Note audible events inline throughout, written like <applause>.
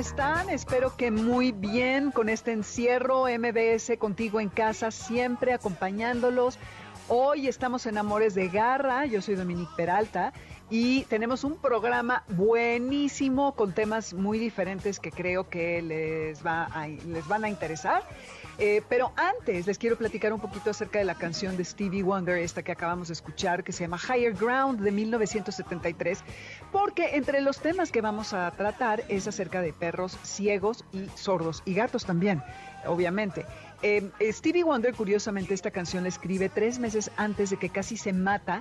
Están? Espero que muy bien con este encierro MBS contigo en casa, siempre acompañándolos. Hoy estamos en Amores de Garra, yo soy Dominique Peralta y tenemos un programa buenísimo con temas muy diferentes que creo que les, va les van a interesar. Eh, pero antes les quiero platicar un poquito acerca de la canción de Stevie Wonder, esta que acabamos de escuchar, que se llama Higher Ground de 1973, porque entre los temas que vamos a tratar es acerca de perros ciegos y sordos, y gatos también, obviamente. Eh, Stevie Wonder, curiosamente, esta canción la escribe tres meses antes de que casi se mata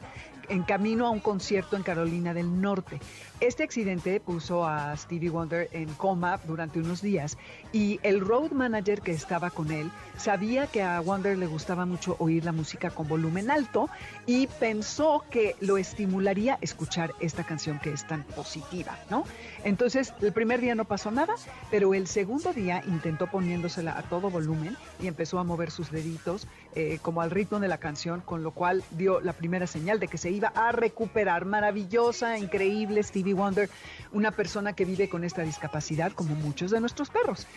en camino a un concierto en Carolina del Norte. Este accidente puso a Stevie Wonder en coma durante unos días y el road manager que estaba con él sabía que a Wonder le gustaba mucho oír la música con volumen alto y pensó que lo estimularía escuchar esta canción que es tan positiva, ¿no? Entonces, el primer día no pasó nada, pero el segundo día intentó poniéndosela a todo volumen y empezó a mover sus deditos eh, como al ritmo de la canción, con lo cual dio la primera señal de que se iba a recuperar. Maravillosa, increíble Stevie Wonder, una persona que vive con esta discapacidad como muchos de nuestros perros.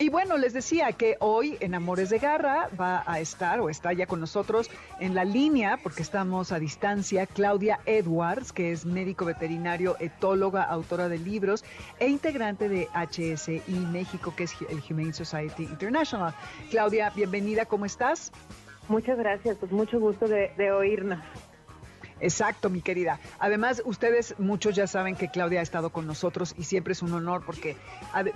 Y bueno, les decía que hoy en Amores de Garra va a estar o está ya con nosotros en la línea, porque estamos a distancia, Claudia Edwards, que es médico veterinario, etóloga, autora de libros e integrante de HSI México, que es el Humane Society International. Claudia, bienvenida, ¿cómo estás? Muchas gracias, pues mucho gusto de, de oírnos. Exacto, mi querida. Además, ustedes muchos ya saben que Claudia ha estado con nosotros y siempre es un honor porque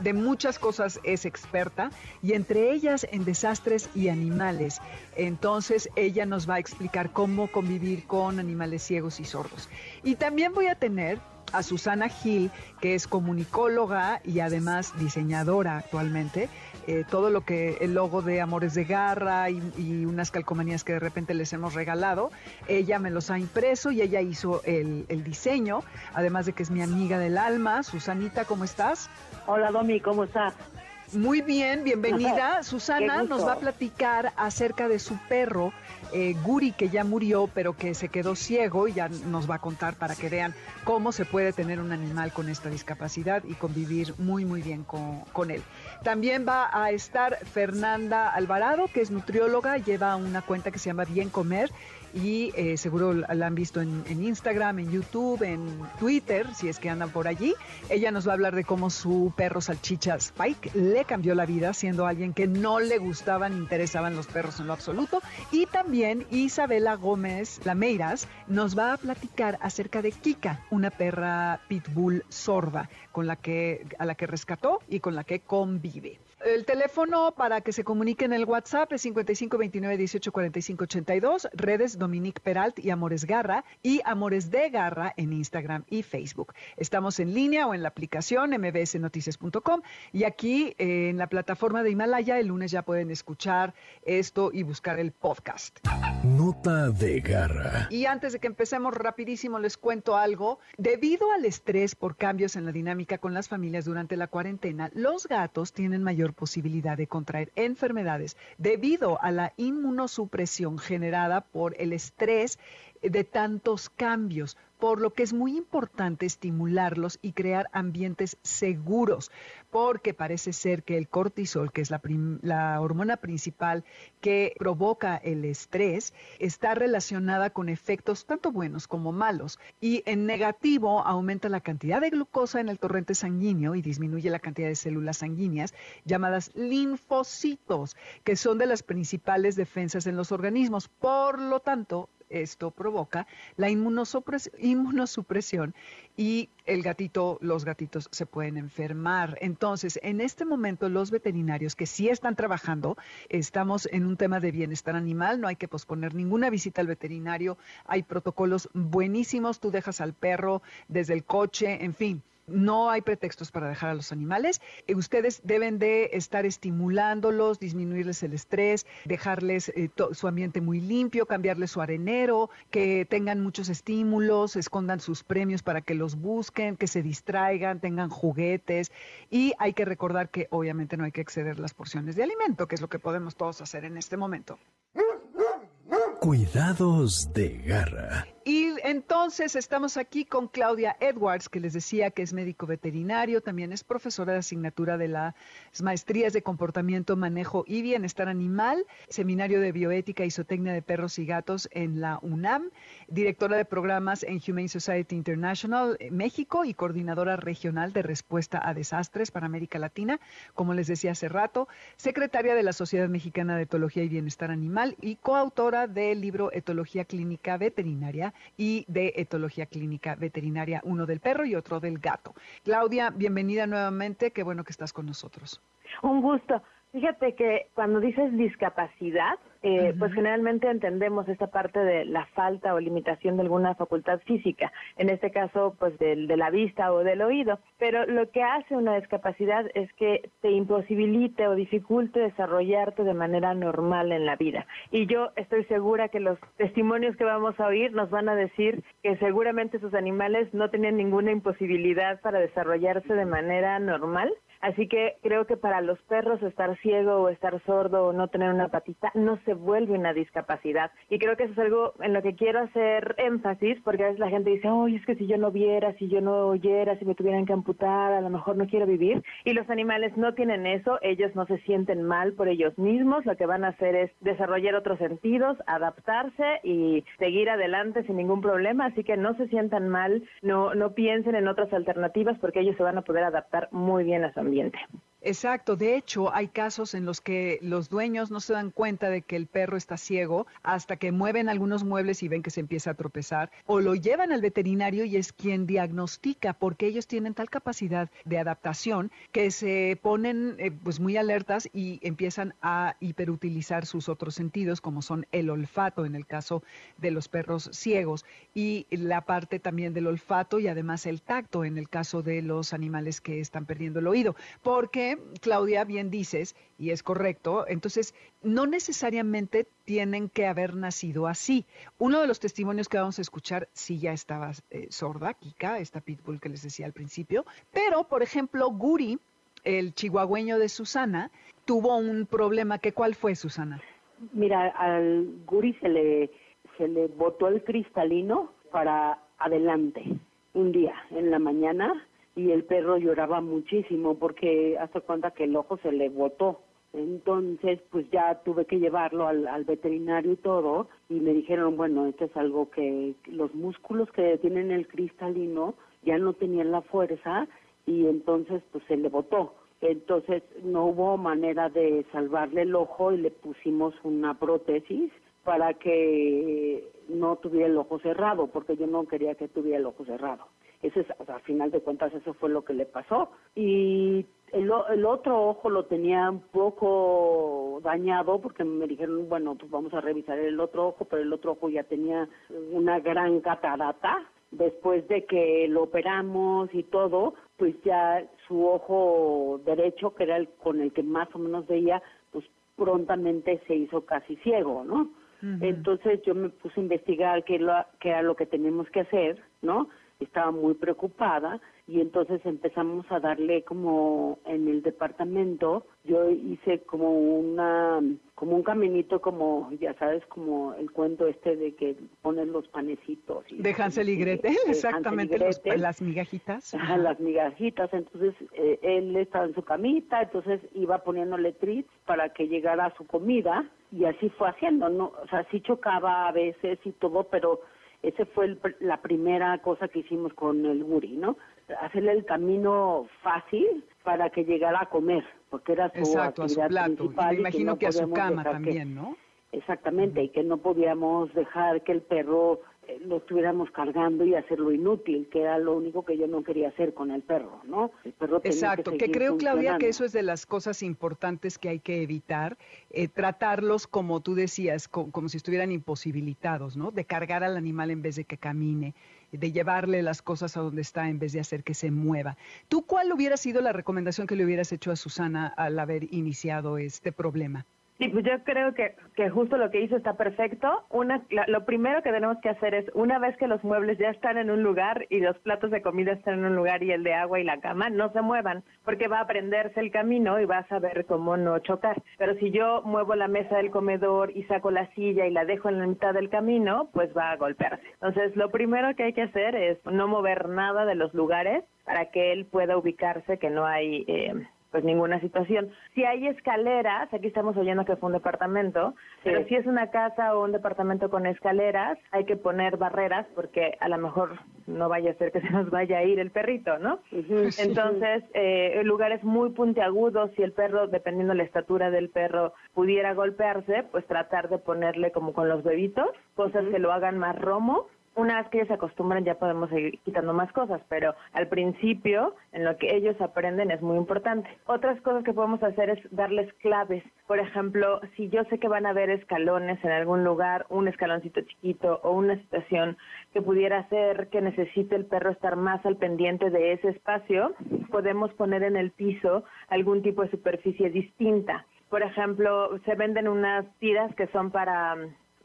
de muchas cosas es experta y entre ellas en desastres y animales. Entonces, ella nos va a explicar cómo convivir con animales ciegos y sordos. Y también voy a tener a Susana Gil, que es comunicóloga y además diseñadora actualmente. Eh, todo lo que el logo de Amores de Garra y, unas calcomanías que de repente les hemos regalado, ella me los ha impreso y ella hizo el, el diseño, además de que es mi amiga del alma. Susanita, ¿cómo estás? Hola Domi, ¿cómo estás? Muy bien, bienvenida. <laughs> Susana nos va a platicar acerca de su perro, eh, Guri, que ya murió, pero que se quedó ciego y ya nos va a contar para que vean cómo se puede tener un animal con esta discapacidad y convivir muy, muy bien con, con él. También va a estar Fernanda Alvarado, que es nutrióloga, lleva una cuenta que se llama Bien Comer y eh, seguro la han visto en, Instagram, en YouTube, en Twitter, si es que andan por allí. Ella nos va a hablar de cómo su perro salchicha Spike le cambió la vida siendo alguien que no le gustaban, interesaban los perros en lo absoluto. Y también Isabela Gómez Lameiras nos va a platicar acerca de Kika, una perra pitbull sorda con la que, a la que rescató y con la que convive. El teléfono para que se comunique en el WhatsApp es 5529 18 82, redes Dominique Peralt y Amores Garra y Amores de Garra en Instagram y Facebook. Estamos en línea o en la aplicación mbsnoticias.com y aquí eh, en la plataforma de Himalaya el lunes ya pueden escuchar esto y buscar el podcast. Nota de Garra. Y antes de que empecemos rapidísimo les cuento algo. Debido al estrés por cambios en la dinámica con las familias durante la cuarentena, los gatos tienen mayor posibilidad de contraer enfermedades debido a la inmunosupresión generada por el estrés de tantos cambios, por lo que es muy importante estimularlos y crear ambientes seguros porque parece ser que el cortisol, que es la, hormona principal que provoca el estrés, está relacionada con efectos tanto buenos como malos. Y en negativo aumenta la cantidad de glucosa en el torrente sanguíneo y disminuye la cantidad de células sanguíneas llamadas linfocitos, que son de las principales defensas en los organismos. Por lo tanto, esto provoca la inmunosupresión y el gatito, los gatitos se pueden enfermar. Entonces, en este momento los veterinarios que sí están trabajando, estamos en un tema de bienestar animal, no hay que posponer ninguna visita al veterinario, hay protocolos buenísimos, tú dejas al perro desde el coche, en fin no hay pretextos para dejar a los animales. Eh, ustedes deben de estar estimulándolos, disminuirles el estrés, dejarles eh, su ambiente muy limpio, cambiarles su arenero, que tengan muchos estímulos, escondan sus premios para que los busquen, que se distraigan, tengan juguetes. Y hay que recordar que obviamente no hay que exceder las porciones de alimento, que es lo que podemos todos hacer en este momento. Cuidados de garra. Y entonces estamos aquí con Claudia Edwards, que les decía que es médico veterinario, también es profesora de asignatura de las maestrías de comportamiento, manejo y bienestar animal, seminario de bioética y zootecnia de perros y gatos en la UNAM, directora de programas en Humane Society International eh, México y coordinadora regional de respuesta a desastres para América Latina, como les decía hace rato, secretaria de la Sociedad Mexicana de Etología y Bienestar Animal y coautora del libro Etología Clínica Veterinaria y de etología clínica veterinaria, uno del perro y otro del gato. Claudia, bienvenida nuevamente, qué bueno que estás con nosotros. Un gusto. Fíjate que cuando dices discapacidad, eh, pues generalmente entendemos esta parte de la falta o limitación de alguna facultad física, en este caso pues de, la vista o del oído, pero lo que hace una discapacidad es que te imposibilite o dificulte desarrollarte de manera normal en la vida. Y yo estoy segura que los testimonios que vamos a oír nos van a decir que seguramente sus animales no tenían ninguna imposibilidad para desarrollarse de manera normal Así que creo que para los perros estar ciego o estar sordo o no tener una patita no se vuelve una discapacidad. Y creo que eso es algo en lo que quiero hacer énfasis, porque a veces la gente dice, oye, es que si yo no viera, si yo no oyera, si me tuvieran que amputar, a lo mejor no quiero vivir. Y los animales no tienen eso, ellos no se sienten mal por ellos mismos, lo que van a hacer es desarrollar otros sentidos, adaptarse y seguir adelante sin ningún problema. Así que no se sientan mal, no, no piensen en otras alternativas, porque ellos se van a poder adaptar muy bien a su ambiente. también el tema. Exacto, de hecho hay casos en los que los dueños no se dan cuenta de que el perro está ciego hasta que mueven algunos muebles y ven que se empieza a tropezar o lo llevan al veterinario y es quien diagnostica porque ellos tienen tal capacidad de adaptación que se ponen eh, pues muy alertas y empiezan a hiperutilizar sus otros sentidos como son el olfato en el caso de los perros ciegos y la parte también del olfato y además el tacto en el caso de los animales que están perdiendo el oído porque, Claudia, bien dices, y es correcto, entonces no necesariamente tienen que haber nacido así. Uno de los testimonios que vamos a escuchar, sí ya estaba eh, sorda, Kika, esta pitbull que les decía al principio, pero, por ejemplo, Guri, el chihuahueño de Susana, tuvo un problema, que ¿cuál fue, Susana? Mira, al Guri se le, se le botó el cristalino para adelante un día en la mañana y el perro lloraba muchísimo porque hace cuenta que el ojo se le botó. Entonces, pues ya tuve que llevarlo al, al, veterinario y todo, y me dijeron, bueno, esto es algo que los músculos que tienen el cristalino ya no tenían la fuerza y entonces pues se le botó. Entonces no hubo manera de salvarle el ojo y le pusimos una prótesis para que no tuviera el ojo cerrado, porque yo no quería que tuviera el ojo cerrado. Ese es, a final de cuentas, eso fue lo que le pasó. Y el, el, otro ojo lo tenía un poco dañado porque me dijeron, bueno, pues vamos a revisar el otro ojo, pero el otro ojo ya tenía una gran catarata. Después de que lo operamos y todo, pues ya su ojo derecho, que era el con el que más o menos veía, pues prontamente se hizo casi ciego, ¿no? Entonces yo me puse a investigar qué, lo, qué era lo que teníamos que hacer, ¿no? Estaba muy preocupada y entonces empezamos a darle como en el departamento. Yo hice como una como un caminito como ya sabes como el cuento este de que ponen los panecitos y, de Hansel y Gretel exactamente las migajitas. Ajá, las migajitas. Entonces eh, él estaba en su camita entonces iba poniéndole treats para que llegara su comida y así fue haciendo no o sea sí chocaba a veces y todo pero ese fue la primera cosa que hicimos con el Guri, ¿no? Hacerle el camino fácil para que llegara a comer, porque era su Exacto, actividad a su plato. principal. me imagino que, a su cama también, ¿no? Exactamente, y que no podíamos dejar que el perro lo estuviéramos cargando y hacerlo inútil, que era lo único que yo no quería hacer con el perro, ¿no? El perro Exacto, que, creo, Claudia, que eso es de las cosas importantes que hay que evitar, eh, tratarlos como tú decías, como si estuvieran imposibilitados, ¿no? De cargar al animal en vez de que camine, de llevarle las cosas a donde está en vez de hacer que se mueva. ¿Tú cuál hubiera sido la recomendación que le hubieras hecho a Susana al haber iniciado este problema? Sí, pues yo creo que, que justo lo que hizo está perfecto. Una, lo primero que tenemos que hacer es, una vez que los muebles ya están en un lugar y los platos de comida están en un lugar y el de agua y la cama, no se muevan, porque va a aprenderse el camino y va a saber cómo no chocar. Pero si yo muevo la mesa del comedor y saco la silla y la dejo en la mitad del camino, pues va a golpearse. Entonces, lo primero que hay que hacer es no mover nada de los lugares para que él pueda ubicarse, que no hay... Eh, pues ninguna situación. Si hay escaleras, aquí estamos oyendo que fue un departamento, pero si es una casa o un departamento con escaleras, hay que poner barreras porque a lo mejor no vaya a ser que <laughs> se nos vaya a ir el perrito, ¿no? Entonces, eh, lugares muy puntiagudos, si el perro, dependiendo de la estatura del perro, pudiera golpearse, pues tratar de ponerle como con los bebitos, cosas que lo hagan más romo una vez que ellos se acostumbran ya podemos seguir quitando más cosas, pero al principio en lo que ellos aprenden es muy importante. Otras cosas que podemos hacer es darles claves. Por ejemplo, si yo sé que van a haber escalones en algún lugar, un escaloncito chiquito o una situación que pudiera hacer que necesite el perro estar más al pendiente de ese espacio, podemos poner en el piso algún tipo de superficie distinta. Por ejemplo, se venden unas tiras que son para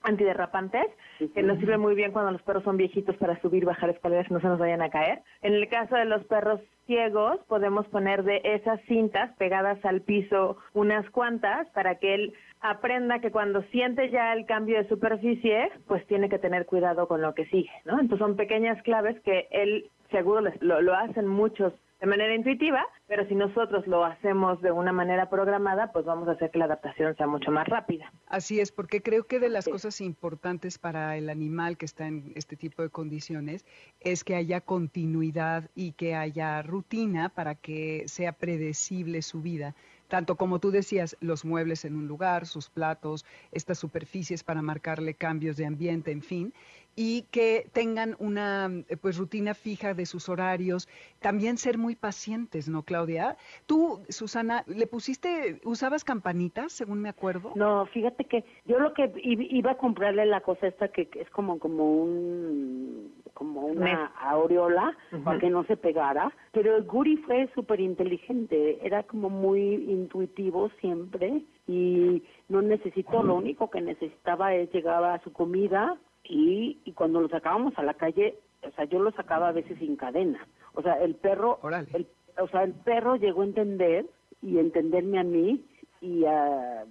antiderrapantes, que nos sirve muy bien cuando los perros son viejitos para subir, bajar escaleras y no se nos vayan a caer. En el caso de los perros ciegos, podemos poner de esas cintas pegadas al piso unas cuantas para que él aprenda que cuando siente ya el cambio de superficie, pues tiene que tener cuidado con lo que sigue, ¿no? Entonces son pequeñas claves que él seguro lo, lo hacen muchos de manera intuitiva, pero si nosotros lo hacemos de una manera programada, pues vamos a hacer que la adaptación sea mucho más rápida. Así es, porque creo que de las cosas importantes para el animal que está en este tipo de condiciones es que haya continuidad y que haya rutina para que sea predecible su vida tanto como tú decías, los muebles en un lugar, sus platos, estas superficies para marcarle cambios de ambiente, en fin, y que tengan una eh, pues rutina fija de sus horarios, también ser muy pacientes, ¿no, Claudia? Tú, Susana, le pusiste, usabas campanitas, según me acuerdo. No, fíjate que yo lo que iba a comprarle la cosa esta que es como como un como una aureola para que no se pegara, pero el Guri fue súper inteligente, era como muy intuitivo siempre y no necesitó, lo único que necesitaba es llegar a su comida, y, y cuando lo sacábamos a la calle, o sea, yo lo sacaba a veces sin cadena. O sea, el perro, el, o sea, el perro llegó a entender y entenderme a mí y a,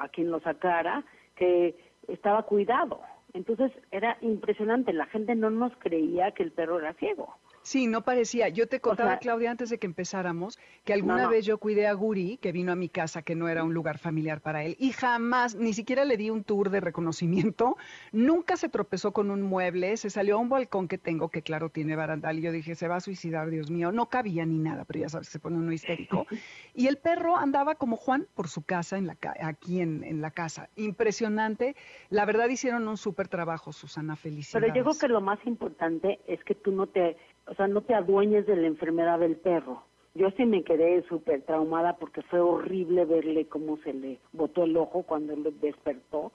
a quien lo sacara que estaba cuidado. Entonces era impresionante, la gente no nos creía que el perro era ciego. Sí, no parecía. Yo te contaba, Claudia, antes de que empezáramos, que alguna vez yo cuidé a Guri, que vino a mi casa, que no era un lugar familiar para él, y jamás, ni siquiera le di un tour de reconocimiento, <laughs> nunca se tropezó con un mueble, se salió a un balcón que tengo, que claro tiene barandal, y yo dije, se va a suicidar, Dios mío, no cabía ni nada, pero ya sabes, se pone uno histérico. <laughs> Y el perro andaba como Juan por su casa, en la, aquí en, en la casa. Impresionante. La verdad hicieron un súper trabajo, Susana, felicidades. Pero yo creo que lo más importante es que tú no te o sea, no te adueñes de la enfermedad del perro. Yo sí me quedé súper traumada porque fue horrible verle cómo se le botó el ojo cuando él despertó.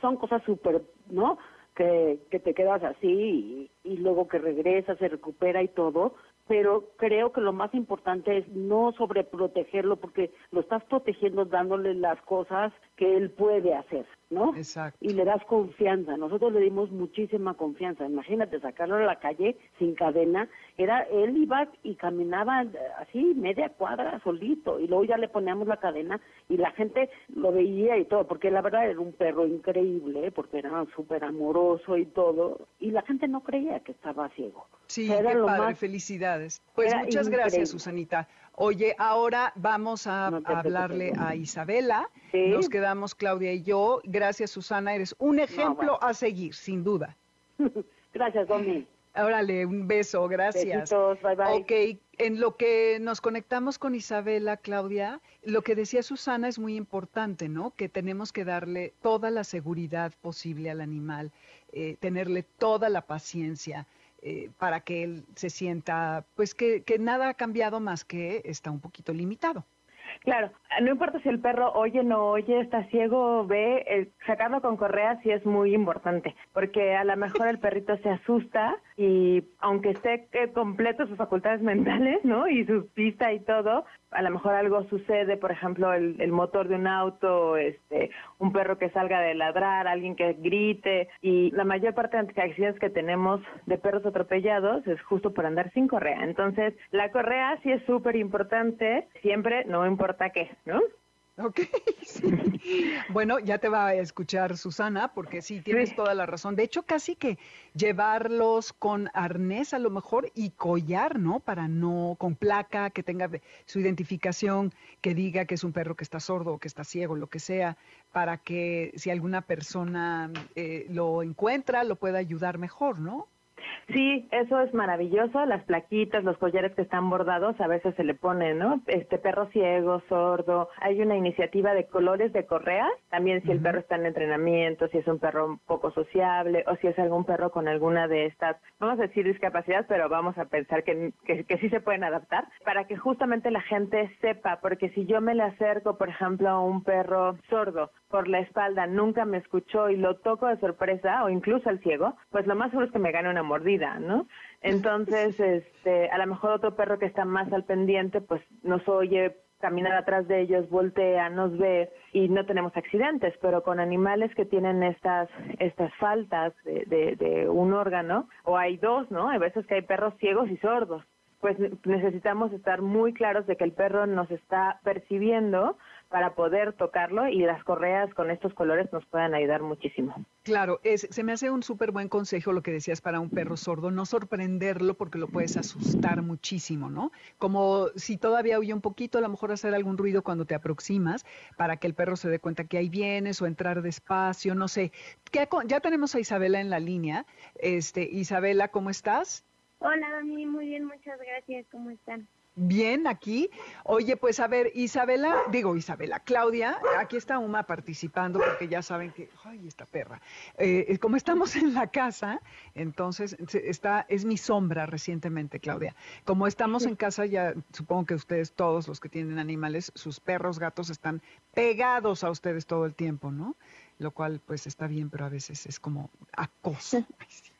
Son cosas súper, ¿no? Que, que te quedas así y, y luego que regresa, se recupera y todo, pero creo que lo más importante es no sobreprotegerlo porque lo estás protegiendo dándole las cosas que él puede hacer, ¿no? Exacto. Y le das confianza. Nosotros le dimos muchísima confianza. Imagínate sacarlo a la calle sin cadena. Era él iba y caminaba así media cuadra solito y luego ya le poníamos la cadena y la gente lo veía y todo, porque la verdad era un perro increíble, porque era súper amoroso y todo, y la gente no creía que estaba ciego. Sí, qué padre, felicidades. Pues muchas gracias, Susanita. Oye, ahora vamos a, hablarle a Isabela. Nos quedamos Claudia y yo. Gracias, Susana. Eres un ejemplo a seguir, sin duda. <laughs> gracias, Domi. Órale, un beso, gracias. Besitos, bye bye. Ok, en lo que nos conectamos con Isabela, Claudia, lo que decía Susana es muy importante, ¿no? Que tenemos que darle toda la seguridad posible al animal, eh, tenerle toda la paciencia. Eh, para que él se sienta, pues que, que nada ha cambiado más que está un poquito limitado. Claro, no importa si el perro oye, no oye, está ciego, ve, eh, sacarlo con correa sí es muy importante, porque a lo mejor el perrito se asusta y aunque esté eh, completo sus facultades <laughs> mentales, ¿no? Y su pista y todo, a lo mejor algo sucede, por ejemplo, el, el motor de un auto, este, un perro que salga de ladrar, alguien que grite, y la mayor parte de accidentes que tenemos de perros atropellados es justo por andar sin correa. Entonces, la correa sí es súper importante, siempre, no importa qué, ¿no? Ok. <laughs> sí. Bueno, ya te va a escuchar Susana, porque sí, tienes Sí. toda la razón. De hecho, casi que llevarlos con arnés a lo mejor y collar, ¿no? Para no, con placa, que tenga su identificación, que diga que es un perro que está sordo o que está ciego, lo que sea, para que si alguna persona eh, lo encuentra, lo pueda ayudar mejor, ¿no? Sí, eso es maravilloso. Las plaquitas, los collares que están bordados, a veces se le ponen, ¿no? Este perro ciego, sordo. Hay una iniciativa de colores de correas. También si el perro está en entrenamiento, si es un perro un poco sociable o si es algún perro con alguna de estas, vamos a decir discapacidad, pero vamos a pensar que, que, que sí se pueden adaptar, para que justamente la gente sepa, porque si yo me le acerco, por ejemplo, a un perro sordo por la espalda, nunca me escuchó y lo toco de sorpresa, o incluso al ciego, pues lo más seguro es que me gane una mordida, ¿no? Entonces, <laughs> este, a lo mejor otro perro que está más al pendiente, pues nos oye caminar atrás de ellos, voltea, nos ve y no tenemos accidentes, pero con animales que tienen estas estas faltas de, de, de un órgano, o hay dos, ¿no? Hay veces que hay perros ciegos y sordos pues necesitamos estar muy claros de que el perro nos está percibiendo para poder tocarlo y las correas con estos colores nos pueden ayudar muchísimo. Claro, es, se me hace un súper buen consejo lo que decías para un perro sordo, no sorprenderlo porque lo puedes asustar muchísimo, ¿no? Como si todavía huye un poquito, a lo mejor hacer algún ruido cuando te aproximas para que el perro se dé cuenta que ahí vienes o entrar despacio, no sé. ¿Qué co- ya tenemos a Isabela en la línea. Este, Isabela, ¿cómo estás? Hola, Dani, muy bien, muchas gracias. ¿Cómo están? Bien, aquí. Oye, pues a ver, Isabela, digo Isabela, Claudia, aquí está Uma participando porque ya saben que, ay, esta perra. Eh, como estamos en la casa, entonces está, es mi sombra recientemente, Claudia. Como estamos en casa, ya supongo que ustedes, todos los que tienen animales, sus perros, gatos, están pegados a ustedes todo el tiempo, ¿no? Lo cual, pues está bien, pero a veces es como acoso. Ay, <laughs> sí.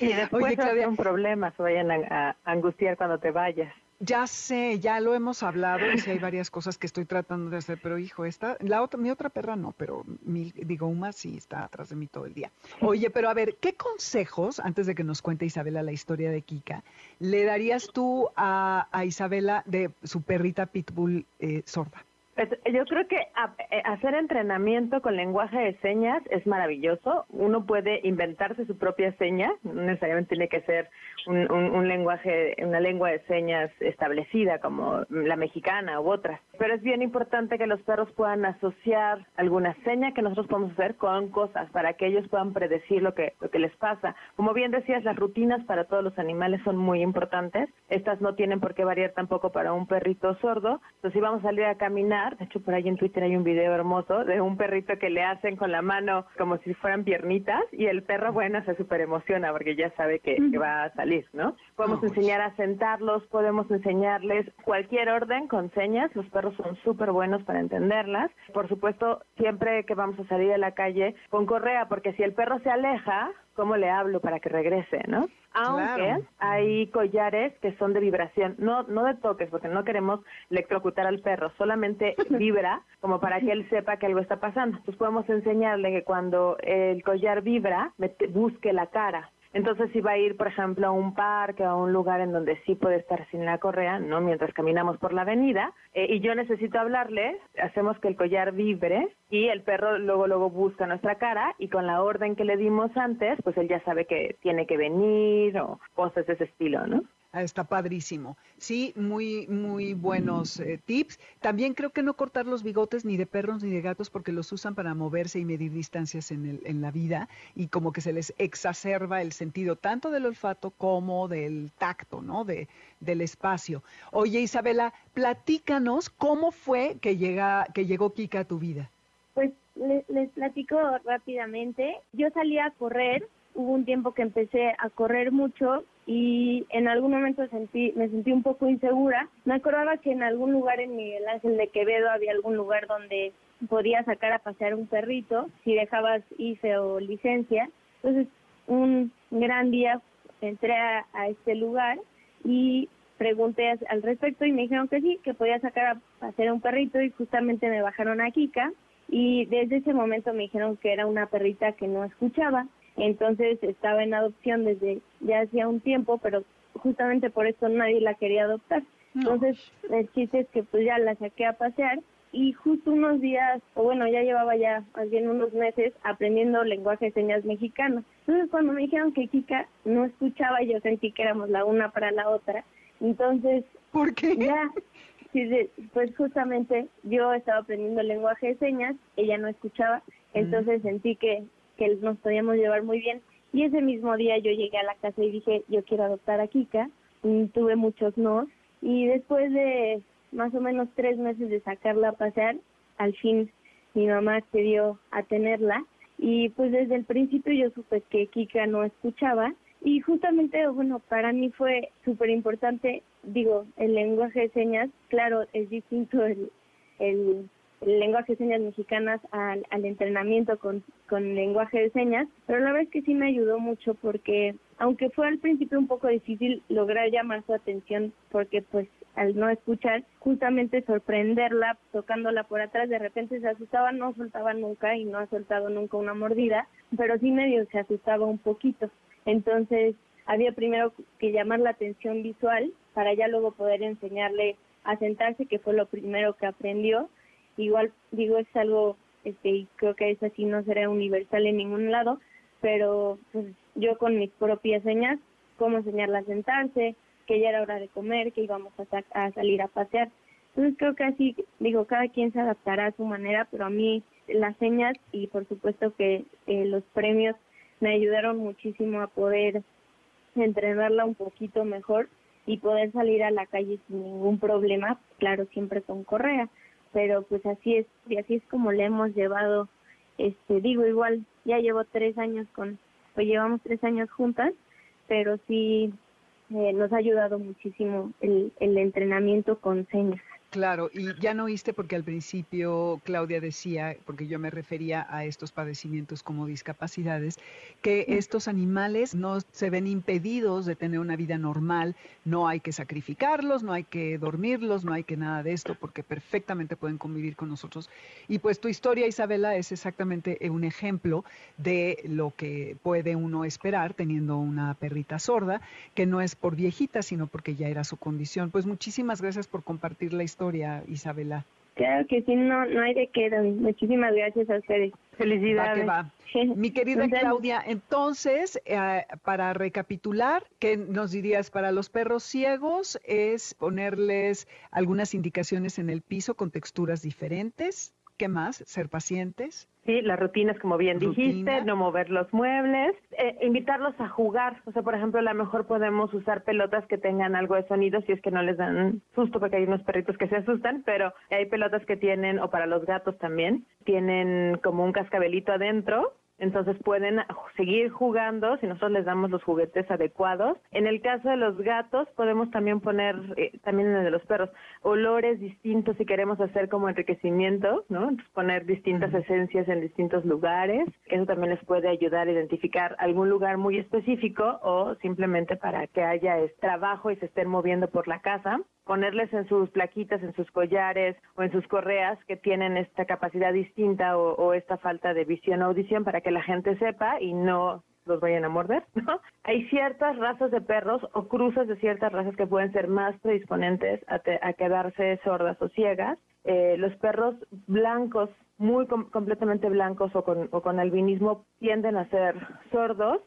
Y después Oye, Claudia. un problema, se vayan a, a angustiar cuando te vayas. Ya sé, ya lo hemos hablado y sí hay varias cosas que estoy tratando de hacer, pero hijo, esta, la otra, mi otra perra no, pero digo, Uma sí está atrás de mí todo el día. Oye, pero a ver, ¿qué consejos, antes de que nos cuente Isabela la historia de Kika, le darías tú a, a Isabela de su perrita pitbull eh, sorda? Pues, yo creo que eh, hacer entrenamiento con lenguaje de señas es maravilloso. Uno puede inventarse su propia seña, no necesariamente tiene que ser un- un lenguaje, una lengua de señas establecida como la mexicana u otras. Pero es bien importante que los perros puedan asociar alguna seña que nosotros podemos hacer con cosas para que ellos puedan predecir lo que, lo que les pasa. Como bien decías, las rutinas para todos los animales son muy importantes. Estas no tienen por qué variar tampoco para un perrito sordo. Entonces, si vamos a salir a caminar, de hecho por ahí en Twitter hay un video hermoso de un perrito que le hacen con la mano como si fueran piernitas y el perro, bueno, se súper emociona porque ya sabe que, que va a salir, ¿no? Podemos enseñar a sentarlos, podemos enseñarles cualquier orden con señas. Los perros son súper buenos para entenderlas. Por supuesto, siempre que vamos a salir a la calle con correa, porque si el perro se aleja, ¿cómo le hablo para que regrese, no? Aunque Claro. hay collares que son de vibración, no, no de toques, porque no queremos electrocutar al perro, solamente <laughs> vibra como para que él sepa que algo está pasando. Entonces podemos enseñarle que cuando el collar vibra, busque la cara. Entonces, si va a ir, por ejemplo, a un parque o a un lugar en donde sí puede estar sin la correa, ¿no? Mientras caminamos por la avenida, eh, y yo necesito hablarle, hacemos que el collar vibre y el perro luego, luego busca nuestra cara y con la orden que le dimos antes, pues él ya sabe que tiene que venir o cosas de ese estilo, ¿no? Ah, está padrísimo. Sí, muy, muy buenos eh, tips. También creo que no cortar los bigotes ni de perros ni de gatos porque los usan para moverse y medir distancias en, el, en la vida y como que se les exacerba el sentido tanto del olfato como del tacto, ¿no? De, del espacio. Oye, Isabela, platícanos cómo fue que, llega, que llegó Kika a tu vida. Pues les, les platico rápidamente. Yo salí a correr hubo un tiempo que empecé a correr mucho y en algún momento sentí, me sentí un poco insegura. Me acordaba que en algún lugar en Miguel Ángel de Quevedo había algún lugar donde podía sacar a pasear un perrito si dejabas IFE o licencia. Entonces, un gran día entré a, este lugar y pregunté al respecto y me dijeron que sí, que podía sacar a pasear un perrito y justamente me bajaron a Kika y desde ese momento me dijeron que era una perrita que no escuchaba entonces estaba en adopción desde ya hacía un tiempo, pero justamente por eso nadie la quería adoptar. Entonces el chiste es que pues ya la saqué a pasear y justo unos días, o bueno, ya llevaba ya más bien unos meses aprendiendo lenguaje de señas mexicano. Entonces cuando me dijeron que Kika no escuchaba, yo sentí que éramos la una para la otra. Entonces, ¿por qué? Ya, pues justamente yo estaba aprendiendo lenguaje de señas, ella no escuchaba, entonces sentí que que nos podíamos llevar muy bien. Y ese mismo día yo llegué a la casa y dije, yo quiero adoptar a Kika. Tuve muchos no. Y después de más o menos tres meses de sacarla a pasear, al fin mi mamá accedió a tenerla. Y pues desde el principio yo supe que Kika no escuchaba. Y justamente, bueno, para mí fue súper importante, digo, el lenguaje de señas, claro, es distinto el el lenguaje de señas mexicanas al, al entrenamiento con, con lenguaje de señas, pero la verdad es que sí me ayudó mucho porque aunque fue al principio un poco difícil lograr llamar su atención porque pues al no escuchar, justamente sorprenderla tocándola por atrás, de repente se asustaba, no soltaba nunca y no ha soltado nunca una mordida, pero sí medio se asustaba un poquito. Entonces había primero que llamar la atención visual para ya luego poder enseñarle a sentarse, que fue lo primero que aprendió, Igual, digo, es algo, este, y creo que es así, no será universal en ningún lado, pero pues, yo con mis propias señas, cómo enseñarla a sentarse, que ya era hora de comer, que íbamos a, a salir a pasear. Entonces creo que así, digo, cada quien se adaptará a su manera, pero a mí las señas y por supuesto que eh, los premios me ayudaron muchísimo a poder entrenarla un poquito mejor y poder salir a la calle sin ningún problema, claro, siempre con correa pero pues así es, y así es como le hemos llevado, este, digo igual, ya llevo tres años con, pues llevamos tres años juntas, pero sí eh, nos ha ayudado muchísimo el, el entrenamiento con señas. Claro, y ya no oíste porque al principio Claudia decía, porque yo me refería a estos padecimientos como discapacidades, que estos animales no se ven impedidos de tener una vida normal, no hay que sacrificarlos, no hay que dormirlos, no hay que nada de esto, porque perfectamente pueden convivir con nosotros. Y pues tu historia, Isabela, es exactamente un ejemplo de lo que puede uno esperar teniendo una perrita sorda, que no es por viejita, sino porque ya era su condición. Pues muchísimas gracias por compartir la historia historia, Isabela. Claro que sí, no, no hay de qué, Muchísimas gracias a ustedes. Felicidades. Mi querida Claudia, entonces, eh, para recapitular, ¿qué nos dirías para los perros ciegos? Es ponerles algunas indicaciones en el piso con texturas diferentes. ¿Qué más? Ser pacientes. Sí, las rutinas, como bien dijiste, no mover los muebles, eh, invitarlos a jugar. O sea, por ejemplo, a lo mejor podemos usar pelotas que tengan algo de sonido si es que no les dan susto, porque hay unos perritos que se asustan, pero hay pelotas que tienen, o para los gatos también, tienen como un cascabelito adentro entonces pueden seguir jugando si nosotros les damos los juguetes adecuados. En el caso de los gatos podemos también poner, eh, también en el de los perros, olores distintos si queremos hacer como enriquecimiento, ¿no? Entonces poner distintas esencias en distintos lugares. Eso también les puede ayudar a identificar algún lugar muy específico o simplemente para que haya trabajo y se estén moviendo por la casa ponerles en sus plaquitas, en sus collares o en sus correas que tienen esta capacidad distinta o, esta falta de visión o audición para que la gente sepa y no los vayan a morder, <laughs> ¿no? Hay ciertas razas de perros o cruzas de ciertas razas que pueden ser más predisponentes a, quedarse sordas o ciegas. Eh, los perros blancos, muy completamente blancos o con albinismo, tienden a ser sordos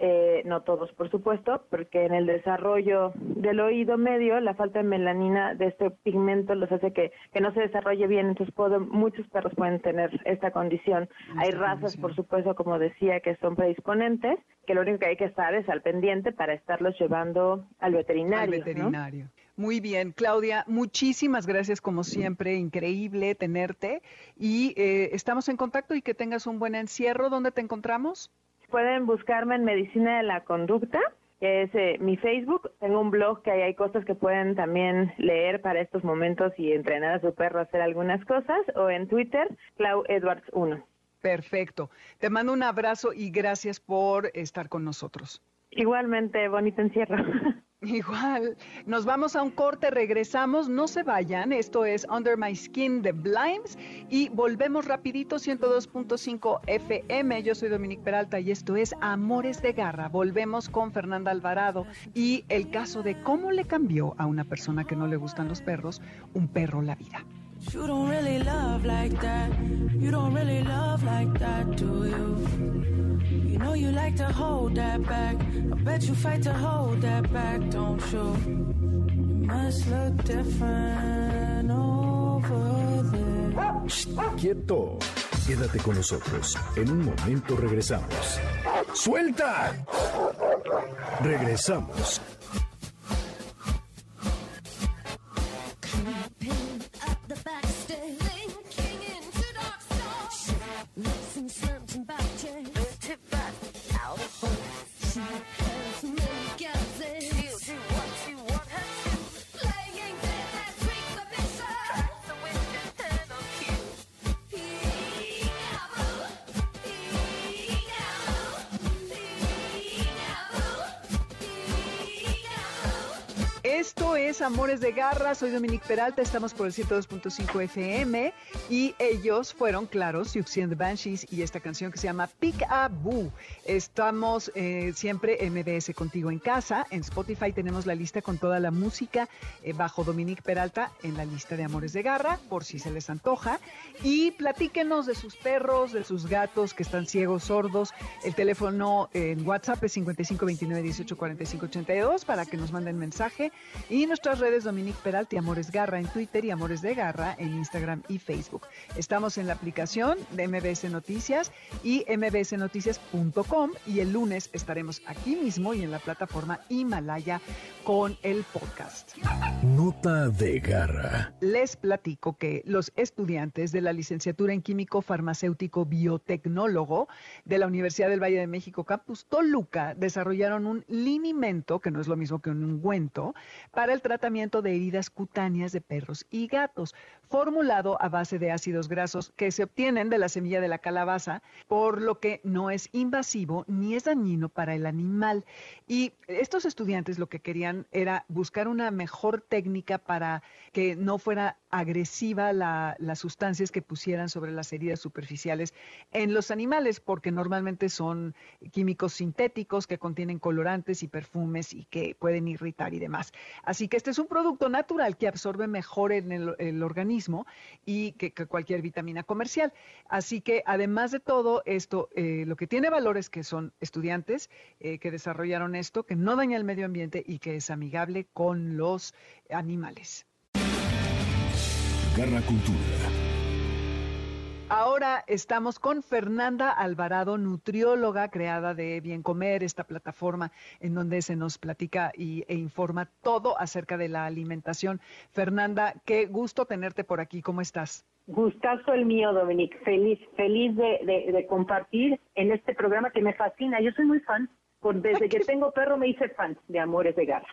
eh, no todos por supuesto, porque en el desarrollo del oído medio la falta de melanina de este pigmento los hace que, que no se desarrolle bien, entonces muchos perros pueden tener esta condición. hay razas, por supuesto, como decía, que son predisponentes, que lo único que hay que estar es al pendiente para estarlos llevando al veterinario. Al veterinario. Muy bien, Claudia, muchísimas gracias como siempre, increíble tenerte y eh, estamos en contacto y que tengas un buen encierro. ¿Dónde te encontramos? Pueden buscarme en Medicina de la Conducta, que es eh, mi Facebook. Tengo un blog que ahí hay cosas que pueden también leer para estos momentos y entrenar a su perro a hacer algunas cosas. O en Twitter, Clau Edwards 1. Perfecto. Te mando un abrazo y gracias por estar con nosotros. Igualmente, bonito encierro. <laughs> <laughs> Igual, nos vamos a un corte, regresamos, no se vayan, esto es Under My Skin de Blimes y volvemos rapidito 102.5 FM, yo soy Dominique Peralta y esto es Amores de Garra, volvemos con Fernanda Alvarado y el caso de cómo le cambió a una persona que no le gustan los perros, un perro la vida. You don't really love like that. You don't really love like that, do you? You know you like to hold that back. I bet you fight to hold that back, don't you? You must look different over there. quieto. Quédate con nosotros. En un momento regresamos. ¡Suelta! Regresamos. Amores de Garra, soy Dominique Peralta, estamos por el 102.5 FM y ellos fueron, claro, Siouxsie and the Banshees y esta canción que se llama Pick a Boo. Estamos eh, siempre MBS Contigo en Casa, en Spotify tenemos la lista con toda la música eh, bajo Dominique Peralta en la lista de Amores de Garra, por si se les antoja. Y platíquenos de sus perros, de sus gatos que están ciegos, sordos. El teléfono en WhatsApp es 5529 18 82 para que nos manden mensaje y nuestra redes Dominique Peralta y Amores Garra en Twitter y Amores de Garra en Instagram y Facebook. Estamos en la aplicación de MBS Noticias y mbsnoticias.com y el lunes estaremos aquí mismo y en la plataforma Himalaya con el podcast. Nota de Garra. Les platico que los estudiantes de la licenciatura en Químico Farmacéutico Biotecnólogo de la Universidad del Valle de México Campus Toluca desarrollaron un linimento, que no es lo mismo que un ungüento, para el tratamiento de heridas cutáneas de perros y gatos, formulado a base de ácidos grasos que se obtienen de la semilla de la calabaza, por lo que no es invasivo ni es dañino para el animal. Y estos estudiantes lo que querían era buscar una mejor técnica para que no fuera agresiva las sustancias que pusieran sobre las heridas superficiales en los animales, porque normalmente son químicos sintéticos que contienen colorantes y perfumes y que pueden irritar y demás. Así que este es un producto natural que absorbe mejor en el, organismo y que, cualquier vitamina comercial. Así que además de todo esto, eh, lo que tiene valor es que son estudiantes eh, que desarrollaron esto, que no daña el medio ambiente y que es amigable con los animales. Cultura. Ahora estamos con Fernanda Alvarado, nutrióloga creada de Bien Comer, esta plataforma en donde se nos platica y, e informa todo acerca de la alimentación. Fernanda, qué gusto tenerte por aquí. ¿Cómo estás? Gustazo el mío, Dominique. Feliz, feliz de, compartir en este programa que me fascina. Yo soy muy fan. Por, desde que tengo perro me hice fan de Amores de Garra.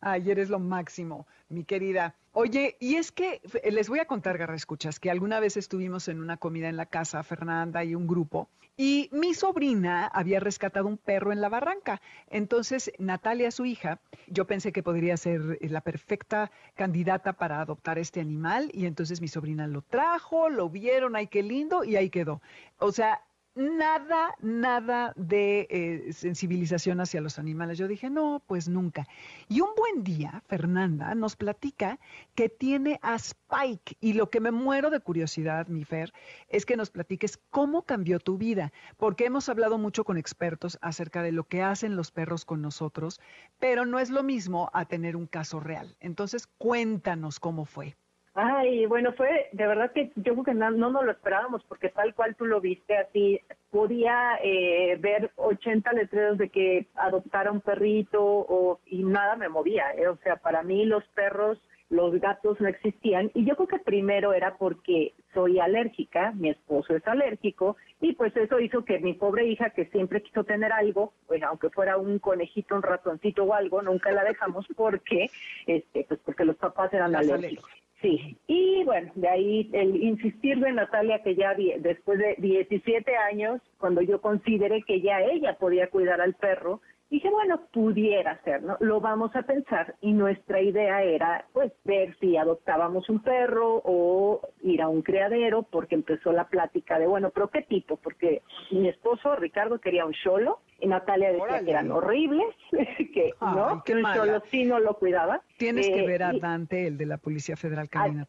Ay, eres lo máximo, mi querida. Oye, y es que les voy a contar, Garra Escuchas, que alguna vez estuvimos en una comida en la casa, Fernanda y un grupo, y mi sobrina había rescatado un perro en la barranca. Entonces, Natalia, su hija, yo pensé que podría ser la perfecta candidata para adoptar este animal, y entonces mi sobrina lo trajo, lo vieron, ay, qué lindo, y ahí quedó. O sea, nada, nada de eh, sensibilización hacia los animales. Yo dije, no, pues nunca. Y un buen día, Fernanda nos platica que tiene a Spike. Y lo que me muero de curiosidad, mi Fer, es que nos platiques cómo cambió tu vida. Porque hemos hablado mucho con expertos acerca de lo que hacen los perros con nosotros, pero no es lo mismo a tener un caso real. Entonces, cuéntanos cómo fue. Ay, bueno, fue de verdad que yo creo que no, no nos lo esperábamos porque tal cual tú lo viste así, podía eh, ver 80 letreros de que adoptara un perrito o, y nada me movía. eh, O sea, para mí los perros, los gatos no existían y yo creo que primero era porque soy alérgica, mi esposo es alérgico y pues eso hizo que mi pobre hija que siempre quiso tener algo, pues aunque fuera un conejito, un ratoncito o algo, nunca la dejamos porque, este, pues porque los papás eran Las alérgicos. Sí, y bueno, de ahí el insistir de Natalia que ya después de 17 años, cuando yo consideré que ya ella podía cuidar al perro, dije, bueno, pudiera ser, ¿no? Lo vamos a pensar y nuestra idea era, pues, ver si adoptábamos un perro o ir a un criadero, porque empezó la plática de, bueno, pero ¿qué tipo? Porque mi esposo, Ricardo, quería un cholo y Natalia decía Órale. que eran horribles, <laughs> que Ay, no, que un cholo sí no lo cuidaba. Tienes que Eh, ver a y- Dante, el de la Policía Federal.